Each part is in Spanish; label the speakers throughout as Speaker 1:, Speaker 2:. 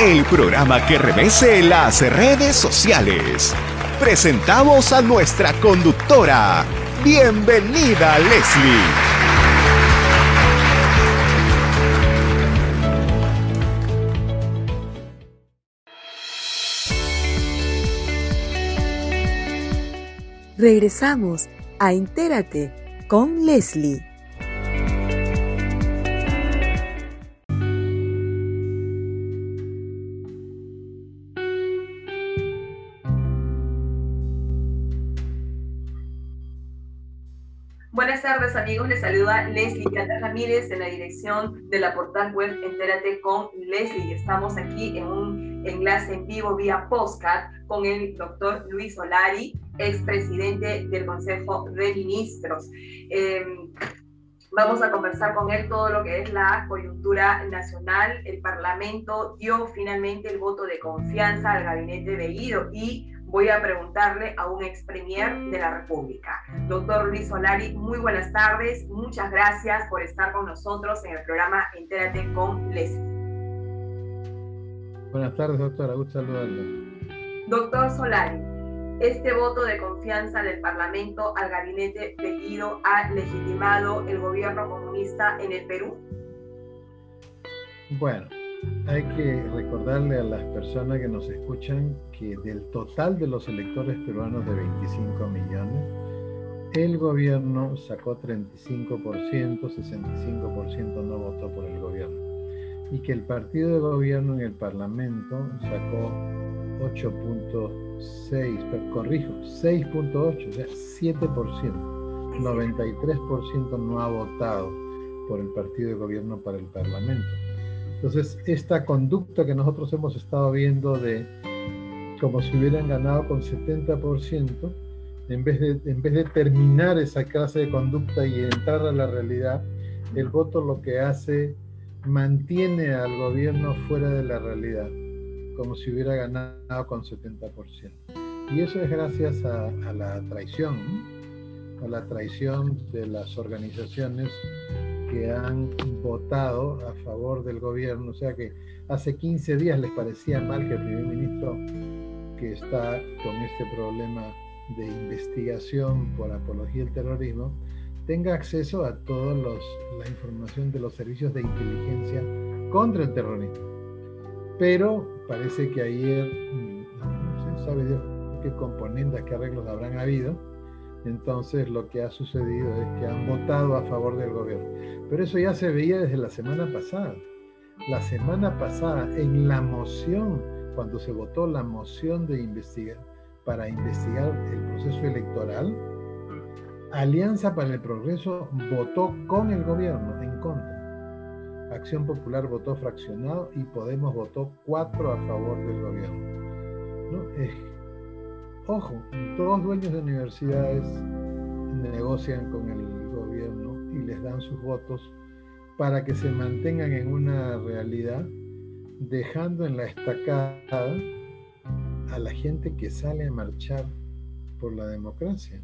Speaker 1: El programa que revese las redes sociales. Presentamos a nuestra conductora. Bienvenida, Leslie.
Speaker 2: Regresamos a Entérate con Leslie.
Speaker 3: Buenas tardes amigos, les saluda Leslie Cata Ramírez en la dirección de la portal web Entérate con Leslie. Estamos aquí en un enlace en vivo vía postcard con el doctor Luis Solari, expresidente del Consejo de Ministros. Em, vamos a conversar con él todo lo que es la coyuntura nacional. El Parlamento dio finalmente el voto de confianza al gabinete de Guido y voy a preguntarle a un ex premier de la República. Doctor Luis Solari, muy buenas tardes. Muchas gracias por estar con nosotros en el programa Entérate con Leslie.
Speaker 4: Buenas tardes, doctora. Gusto saludarla.
Speaker 3: Doctor Solari, este voto de confianza del Parlamento al gabinete de Guido ha legitimado el gobierno comunista en el Perú?
Speaker 4: Bueno, hay que recordarle a las personas que nos escuchan que del total de los electores peruanos de 25 millones, el gobierno sacó 35%, 65% no votó por el gobierno. Y que el partido de gobierno en el Parlamento sacó 8.6, corrijo, 6.8, o sea, 7%. 93% no ha votado por el partido de gobierno para el Parlamento. Entonces, esta conducta que nosotros hemos estado viendo de como si hubieran ganado con 70%, en vez de, en vez de terminar esa clase de conducta y entrar a la realidad, el voto lo que hace, mantiene al gobierno fuera de la realidad como si hubiera ganado con 70%. Y eso es gracias a, la traición, a la traición de las organizaciones que han votado a favor del gobierno. O sea que hace 15 días les parecía mal que el primer ministro que está con este problema de investigación por apología del terrorismo tenga acceso a toda la información de los servicios de inteligencia contra el terrorismo. Pero parece que ayer, no sé, sabe Dios qué componentes, qué arreglos habrán habido. Entonces lo que ha sucedido es que han votado a favor del gobierno. Pero eso ya se veía desde la semana pasada. La semana pasada, en la moción, cuando se votó la moción de investigar, para investigar el proceso electoral, Alianza para el Progreso votó con el gobierno en contra. Acción Popular votó fraccionado y Podemos votó cuatro a favor del gobierno. ¿no? Ojo, todos dueños de universidades negocian con el gobierno y les dan sus votos para que se mantengan en una realidad, dejando en la estacada a la gente que sale a marchar por la democracia.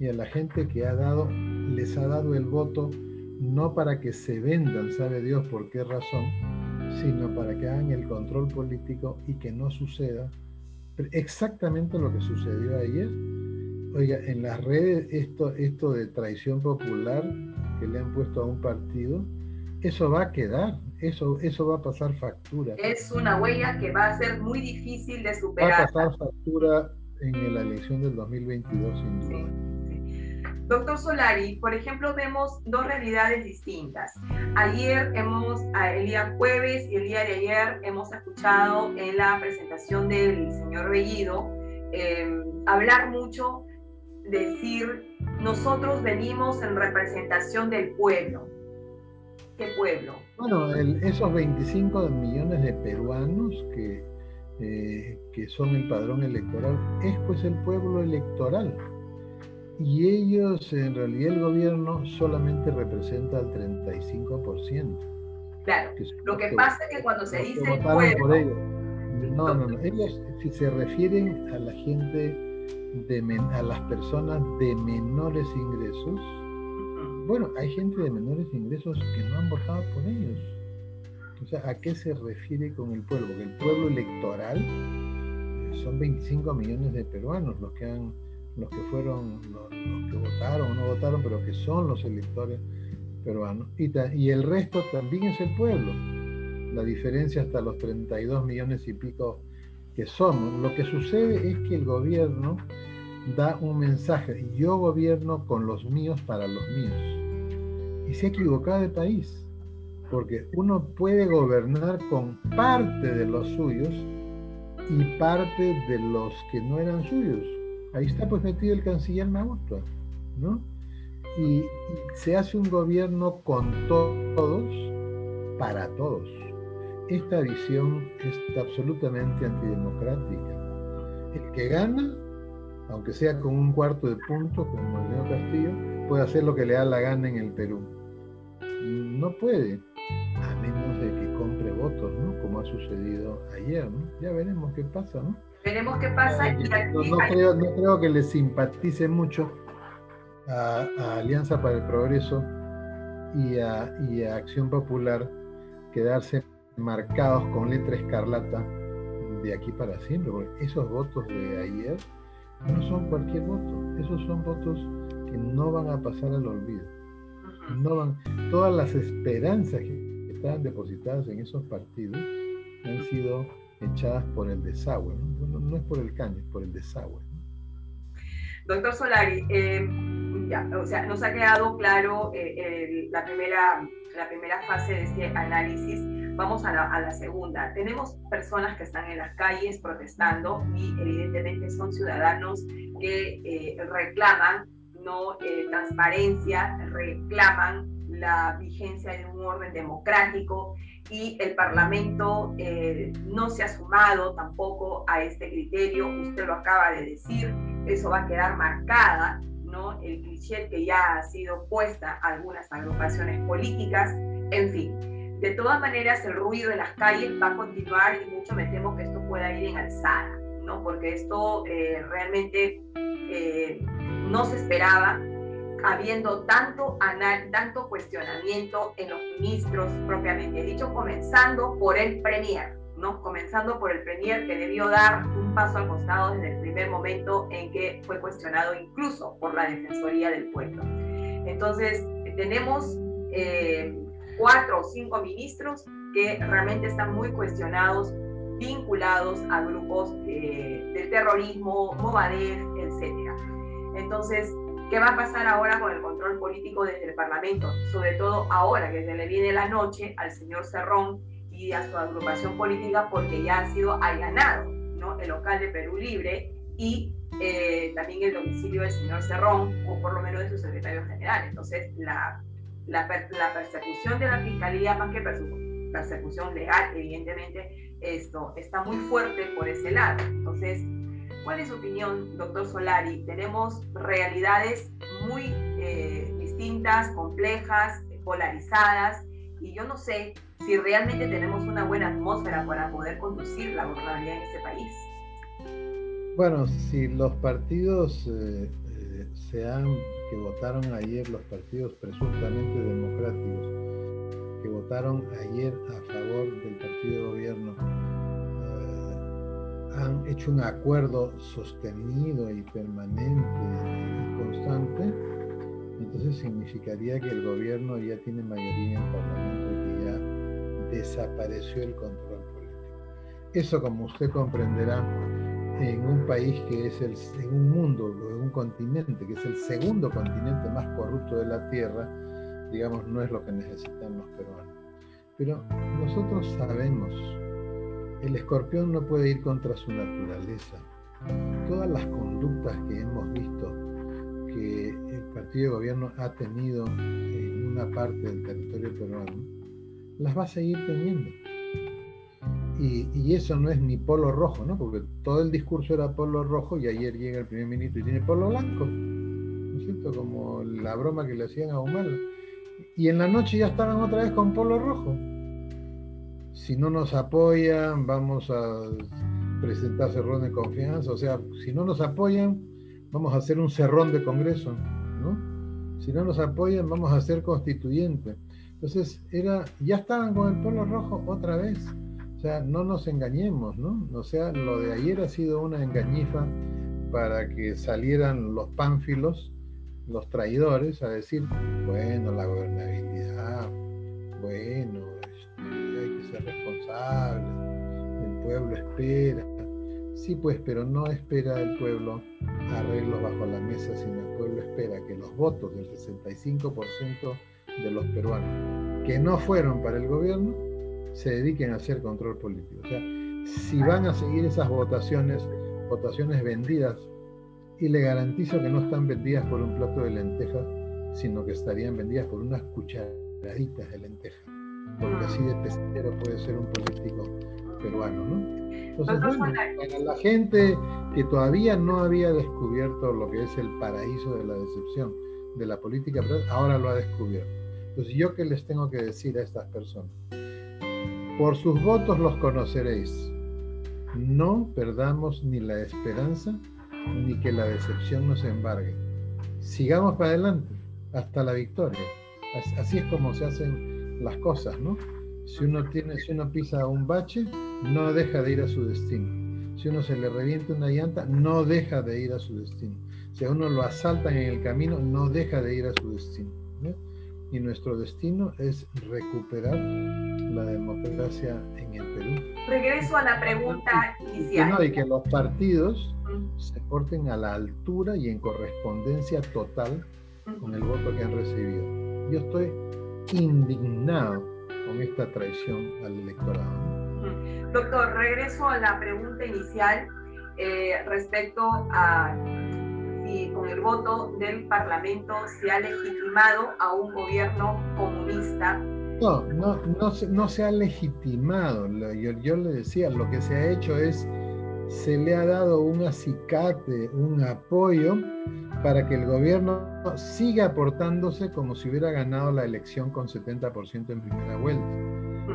Speaker 4: Y a la gente que ha dado, les ha dado el voto no para que se vendan, sabe Dios por qué razón, sino para que hagan el control político y que no suceda exactamente lo que sucedió ayer. Oiga, en las redes esto, esto de traición popular que le han puesto a un partido, eso va a quedar, eso, eso va a pasar factura.
Speaker 3: Es una huella que va a ser muy difícil de superar.
Speaker 4: Va a pasar factura en la elección del 2022 sin duda.
Speaker 3: Doctor Solari, por ejemplo, vemos dos realidades distintas. Ayer hemos, el día jueves y el día de ayer hemos escuchado en la presentación del señor Bellido em, hablar mucho, decir, nosotros venimos en representación del pueblo. ¿Qué pueblo?
Speaker 4: Bueno, esos 25 millones de peruanos que eh, que son el padrón electoral, es pues el pueblo electoral. Y ellos, en realidad el gobierno solamente representa el 35%.
Speaker 3: Claro, lo que pasa es que cuando se dice el pueblo...
Speaker 4: No, no, no. Ellos, si se refieren a la gente, de a las personas de menores ingresos, bueno, hay gente de menores ingresos que no han votado por ellos. O sea, ¿a qué se refiere con el pueblo? Que el pueblo electoral eh, son 25 millones de peruanos los que han, los que fueron, los, que votaron o no votaron, pero que son los electores peruanos. Y, y el resto también es el pueblo. La diferencia hasta los 32 millones y pico que somos. Lo que sucede es que el gobierno da un mensaje, yo gobierno con los míos para los míos. Y se ha equivocado de país, porque uno puede gobernar con parte de los suyos y parte de los que no eran suyos. Ahí está pues metido el canciller Magutua, ¿no? Y, se hace un gobierno con todos, para todos. Esta visión es absolutamente antidemocrática. El que gana aunque sea con un cuarto de punto, como el Castillo, puede hacer lo que le da la gana en el Perú. No puede, sucedido ayer, ¿no? Ya veremos qué pasa, ¿no?
Speaker 3: Veremos qué pasa.
Speaker 4: no, creo, no, creo, que le simpatice mucho a, Alianza para el Progreso y a, y a Acción Popular quedarse marcados con letra escarlata de aquí para siempre, porque esos votos de ayer no son cualquier voto, esos son votos que no van a pasar al olvido. No van, todas las esperanzas que estaban depositadas en esos partidos han sido echadas por el desagüe, no, es por el caño, es por el desagüe.
Speaker 3: Doctor Solari, eh, ya, o sea, nos ha quedado claro eh, la, primera, la primera fase de este análisis Vamos a la, segunda. Tenemos personas que están en las calles protestando y evidentemente son ciudadanos que eh, reclaman no transparencia, reclaman la vigencia de un orden democrático y el Parlamento eh, no se ha sumado tampoco a este criterio. Usted lo acaba de decir, eso va a quedar marcada, ¿no? El cliché que ya ha sido puesta a algunas agrupaciones políticas, en fin. De todas maneras, el ruido en las calles va a continuar y mucho me temo que esto pueda ir en alzada, ¿no? Porque esto eh, realmente eh, no se esperaba, habiendo tanto, tanto cuestionamiento en los ministros propiamente dicho, comenzando por el Premier, ¿no? Comenzando por el Premier que debió dar un paso al costado desde el primer momento en que fue cuestionado incluso por la Defensoría del Pueblo. Entonces, tenemos... Eh, cuatro o cinco ministros que realmente están muy cuestionados, vinculados a grupos eh, del terrorismo, Movadef, etc. Entonces, ¿qué va a pasar ahora con el control político desde el Parlamento? Sobre todo ahora que se le viene la noche al señor Cerrón y a su agrupación política porque ya ha sido allanado ¿no? el local de Perú Libre y eh, también el domicilio del señor Cerrón, o por lo menos de su secretario general. Entonces, la la, persecución de la fiscalía, más que persecución legal, evidentemente, esto está muy fuerte por ese lado. Entonces, ¿cuál es su opinión, doctor Solari? Tenemos realidades muy eh, distintas, complejas, polarizadas, y yo no sé si realmente tenemos una buena atmósfera para poder conducir la gobernabilidad en este país.
Speaker 4: Bueno, si los partidos eh, eh, se han que votaron ayer los partidos presuntamente democráticos, que votaron ayer a favor del partido de gobierno, hecho un acuerdo sostenido y permanente y constante, entonces significaría que el gobierno ya tiene mayoría en el Parlamento y que ya desapareció el control político. Eso, como usted comprenderá, en un país que es el, en un mundo, en un continente que es el segundo continente más corrupto de la Tierra, digamos, no es lo que necesitan los peruanos. Pero nosotros sabemos, el escorpión no puede ir contra su naturaleza. Todas las conductas que hemos visto que el partido de gobierno ha tenido en una parte del territorio peruano, las va a seguir teniendo. Y, eso no es ni polo rojo, ¿no? Porque todo el discurso era polo rojo y ayer llega el primer ministro y tiene polo blanco. ¿No es cierto? Como la broma que le hacían a Humala. Y en la noche ya estaban otra vez con polo rojo. Si no nos apoyan, vamos a presentar cerrón de confianza. O sea, si no nos apoyan, vamos a hacer un cerrón de congreso, ¿no? Si no nos apoyan, vamos a ser constituyente. Entonces, era, ya estaban con el polo rojo otra vez. O sea, no nos engañemos, ¿no? O sea, lo de ayer ha sido una engañifa para que salieran los pánfilos, los traidores, a decir, bueno, la gobernabilidad, bueno, responsable, el pueblo espera. Sí, pues, pero no espera el pueblo arreglos bajo la mesa, sino el pueblo espera que los votos del 65% de los peruanos que no fueron para el gobierno se dediquen a hacer control político. O sea, si van a seguir esas votaciones, votaciones vendidas, y le garantizo que no están vendidas por un plato de lentejas, sino que estarían vendidas por unas cucharaditas de lentejas, porque así de pesquero puede ser un político peruano, ¿no? Entonces, bueno, para la gente que todavía no había descubierto lo que es el paraíso de la decepción de la política, ahora lo ha descubierto. Entonces, ¿yo qué les tengo que decir a estas personas? Por sus votos los conoceréis. No perdamos ni la esperanza ni que la decepción nos embargue. Sigamos para adelante hasta la victoria. Así es como se hacen las cosas, ¿no? Si uno tiene, si uno pisa un bache, no deja de ir a su destino. Si uno se le revienta una llanta, no deja de ir a su destino. Si a uno lo asaltan en el camino, no deja de ir a su destino y nuestro destino es recuperar la democracia en el Perú.
Speaker 3: Regreso a la pregunta inicial.
Speaker 4: Y que los partidos se porten a la altura y en correspondencia total con el voto que han recibido. Yo estoy indignado con esta traición al electorado.
Speaker 3: Doctor, regreso a la pregunta inicial eh, respecto a y con el voto del Parlamento se ha legitimado a un gobierno comunista.
Speaker 4: No, no, no, no se ha legitimado. Yo, yo, le decía, lo que se ha hecho es, se le ha dado un acicate, un apoyo para que el gobierno siga aportándose como si hubiera ganado la elección con 70% en primera vuelta.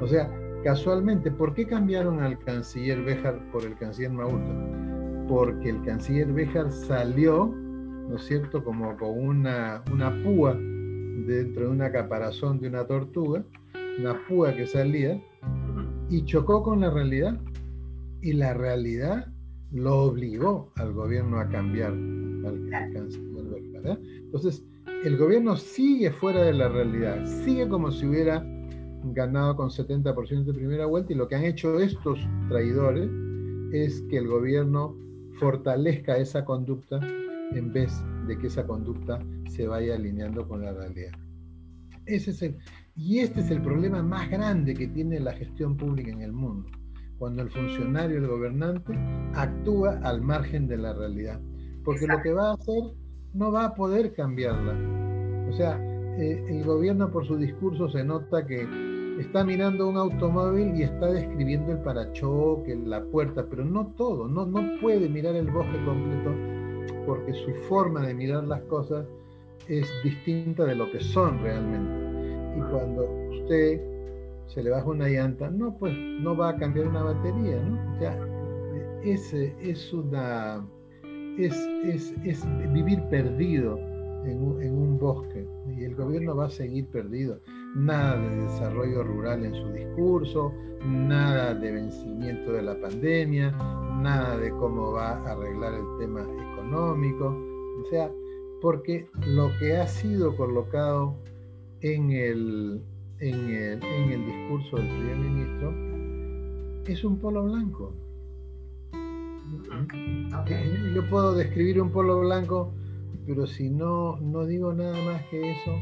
Speaker 4: O sea, casualmente, ¿por qué cambiaron al canciller Béjar por el canciller Maulta? porque el canciller Béjar salió, ¿no es cierto?, como con una, una púa dentro de una caparazón de una tortuga, una púa que salía, y chocó con la realidad. Y la realidad lo obligó al gobierno a cambiar Béjar. Entonces, el gobierno sigue fuera de la realidad, sigue como si hubiera ganado con 70% de primera vuelta y lo que han hecho estos traidores es que el gobierno fortalezca esa conducta en vez de que esa conducta se vaya alineando con la realidad. Ese es el, y este es el problema más grande que tiene la gestión pública en el mundo, cuando el funcionario, el gobernante, actúa al margen de la realidad, porque lo que va a hacer no va a poder cambiarla. O sea, eh, el gobierno por su discurso se nota que está mirando un automóvil y está describiendo el parachoque, la puerta, pero no todo, no, no puede mirar el bosque completo porque su forma de mirar las cosas es distinta de lo que son realmente. Y cuando usted se le baja una llanta, no, pues no va a cambiar una batería, ¿no? O sea, ese es una, es, es, es vivir perdido en un, en un bosque. Y el gobierno va a seguir perdido. Nada de desarrollo rural en su discurso, nada de vencimiento de la pandemia, nada de cómo va a arreglar el tema económico, o sea, porque lo que ha sido colocado en el, en el, discurso del primer ministro es un polo blanco. Yo puedo describir un polo blanco, pero si no, no digo nada más que eso,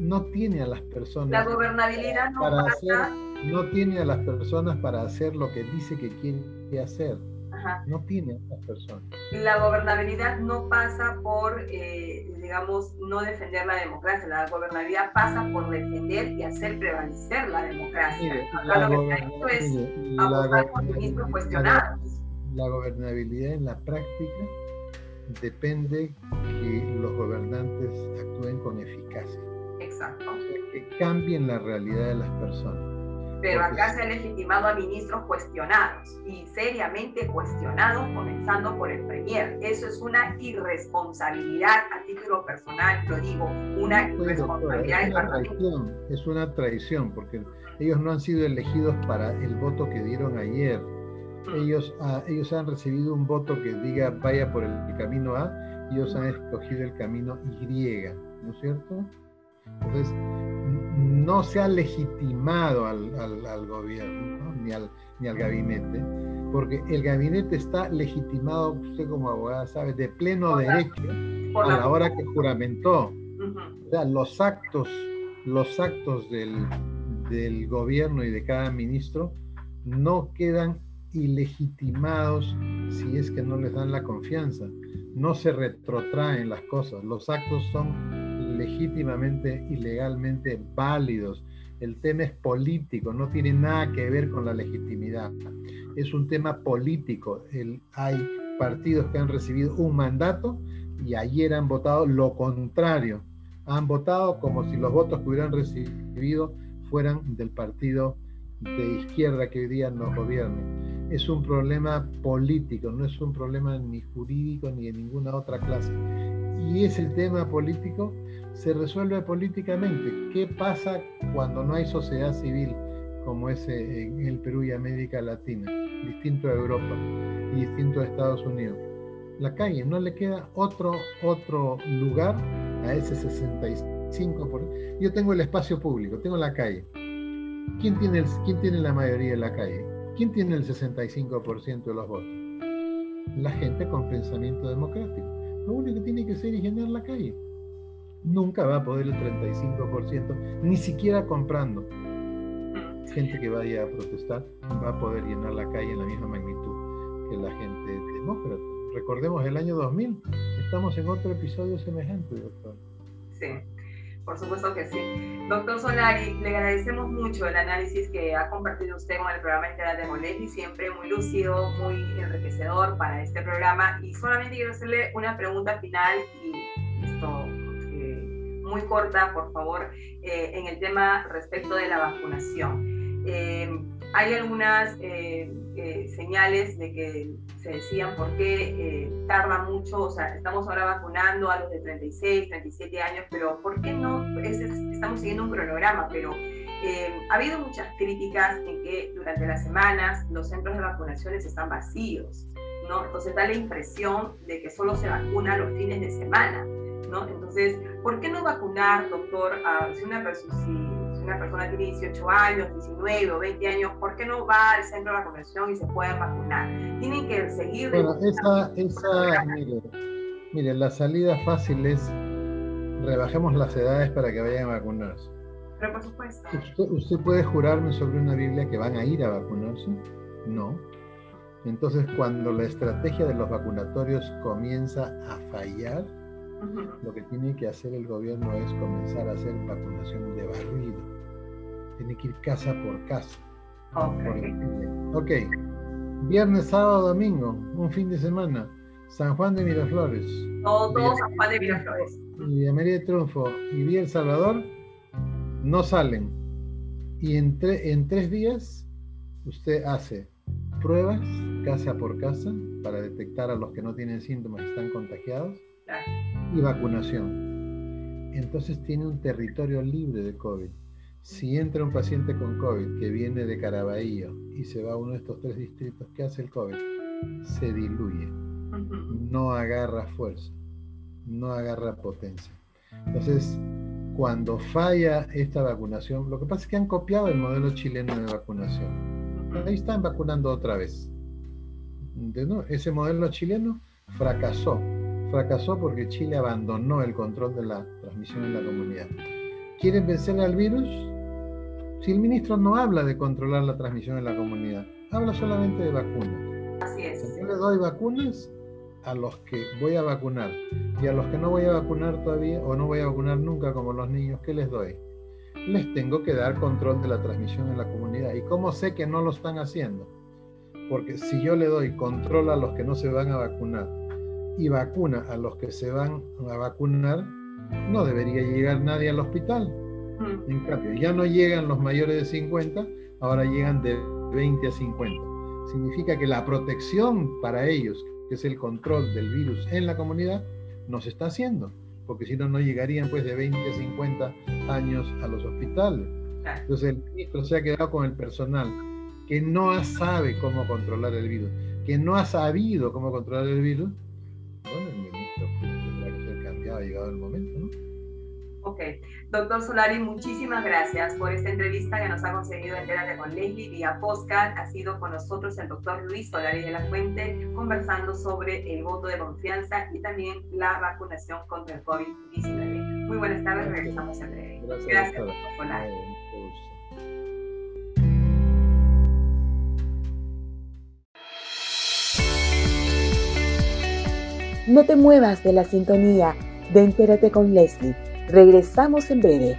Speaker 4: no tiene a las personas.
Speaker 3: La gobernabilidad no
Speaker 4: para Hacer, no tiene a las personas para hacer lo que dice que quiere hacer. No tiene a las personas.
Speaker 3: La gobernabilidad no pasa por eh, digamos, no defender la democracia. La gobernabilidad pasa por defender y hacer prevalecer la democracia.
Speaker 4: la,
Speaker 3: lo que es por ministros cuestionados.
Speaker 4: La gobernabilidad en la práctica depende que los gobernantes actúen con eficacia.
Speaker 3: Exacto.
Speaker 4: que cambien la realidad de las personas
Speaker 3: pero acá se ha legitimado a ministros cuestionados y seriamente cuestionados, comenzando por el Premier. Eso es una irresponsabilidad a título personal, lo digo, una irresponsabilidad
Speaker 4: es, una traición, es una traición, porque ellos no han sido elegidos para el voto que dieron ayer. Mm. Ellos, ah, ellos han recibido un voto que diga vaya por el camino A ellos han escogido el camino Y, ¿no es cierto? Entonces, no se ha legitimado al, gobierno ni, al, ni al gabinete, porque el gabinete está legitimado, usted como abogada sabe, de pleno derecho a la hora que juramentó. O sea, los actos, los actos del, del gobierno y de cada ministro no quedan ilegitimados si es que no les dan la confianza. No se retrotraen las cosas. Los actos son legítimamente y legalmente válidos. El tema es político, no tiene nada que ver con la legitimidad. Es un tema político. El, hay partidos que han recibido un mandato y ayer han votado lo contrario. Han votado como si los votos que hubieran recibido fueran del partido de izquierda que hoy día nos gobierna. Es un problema político, no es un problema ni jurídico ni de ninguna otra clase. Y es el tema político se resuelve políticamente. ¿Qué pasa cuando no hay sociedad civil como es en el Perú y América Latina, distinto a Europa y distinto a Estados Unidos? La calle, no le queda otro, otro lugar a ese 65%. Yo tengo el espacio público, tengo la calle. ¿Quién tiene, ¿Quién tiene la mayoría de la calle? ¿Quién tiene el 65% de los votos? La gente con pensamiento democrático. Lo único que tiene que hacer es llenar la calle nunca va a poder el 35%, ni siquiera comprando. Gente que vaya a protestar va a poder llenar la calle en la misma magnitud que la gente demócrata. Recordemos el año 2000, estamos en otro episodio semejante, doctor.
Speaker 3: Sí, por supuesto que sí. Doctor Solari, le agradecemos mucho el análisis que ha compartido usted con el programa Integral de siempre muy lúcido, muy enriquecedor para este programa. Y solamente quiero hacerle una pregunta final y esto muy corta, por favor, eh, en el tema respecto de la vacunación. Eh, hay algunas eh, señales de que se decían por qué tarda mucho, o sea, estamos ahora vacunando a los de 36, 37 años, pero ¿por qué no? Estamos siguiendo un cronograma, pero ha habido muchas críticas en que durante las semanas los centros de vacunaciones están vacíos, ¿no? Entonces da la impresión de que solo se vacuna los fines de semana. Entonces, ¿por qué no vacunar, doctor, a, si, una persona, si, una persona tiene 18 años, 19 o 20 años, ¿por qué no va al centro de vacunación y se puede vacunar? Tienen que seguir...
Speaker 4: Bueno, esa, esa mire, mire, la salida fácil es rebajemos las edades para que vayan a vacunarse.
Speaker 3: Pero por supuesto.
Speaker 4: ¿Usted, ¿Usted puede jurarme sobre una Biblia que van a ir a vacunarse? No. Entonces, cuando la estrategia de los vacunatorios comienza a fallar, lo que tiene que hacer el gobierno es comenzar a hacer vacunación de barrido. Tiene que ir casa por casa. Ok. Viernes, sábado, domingo, un fin de semana. San Juan de Miraflores.
Speaker 3: Todo, San Juan de Miraflores.
Speaker 4: Y María de Triunfo y Vía El Salvador no salen. Y en, en tres días usted hace pruebas casa por casa para detectar a los que no tienen síntomas y están contagiados y vacunación. Entonces tiene un territorio libre de COVID. Si entra un paciente con COVID que viene de Caraballo y se va a uno de estos tres distritos, ¿qué hace el COVID? Se diluye, no agarra fuerza, no agarra potencia. Entonces, cuando falla esta vacunación, lo que pasa es que han copiado el modelo chileno de vacunación. Ahí están vacunando otra vez. Ese modelo chileno fracasó fracasó porque Chile abandonó el control de la transmisión en la comunidad. ¿Quieren vencer al virus? Si el ministro no habla de controlar la transmisión en la comunidad, habla solamente de vacunas.
Speaker 3: Así es.
Speaker 4: Si yo le doy vacunas, a los que voy a vacunar y a los que no voy a vacunar todavía o no voy a vacunar nunca como los niños, ¿qué les doy? Les tengo que dar control de la transmisión en la comunidad. ¿Y cómo sé que no lo están haciendo? Porque si yo le doy control a los que no se van a vacunar y vacuna a los que se van a vacunar, no debería llegar nadie al hospital. Mm. En cambio, ya no llegan los mayores de 50, ahora llegan de 20 a 50. Significa que la protección para ellos, que es el control del virus en la comunidad, no se está haciendo, porque si no, no llegarían pues de 20 a 50 años a los hospitales. Entonces el ministro se ha quedado con el personal que no sabe cómo controlar el virus, que no ha sabido cómo controlar el virus, bueno, el ministro pues, tendrá que ser cambiado, ha llegado el momento, ¿no?
Speaker 3: Ok. Doctor Solari, muchísimas gracias por esta entrevista que nos ha concedido Entérate con Leslie vía podcast. Ha sido con nosotros el doctor Luis Solari de la Fuente conversando sobre el voto de confianza y también la vacunación contra el COVID-19. Muy buenas tardes, regresamos en breve. Gracias, gracias doctor Solari.
Speaker 2: No te muevas de la sintonía de Entérate con Leslie. Regresamos en breve.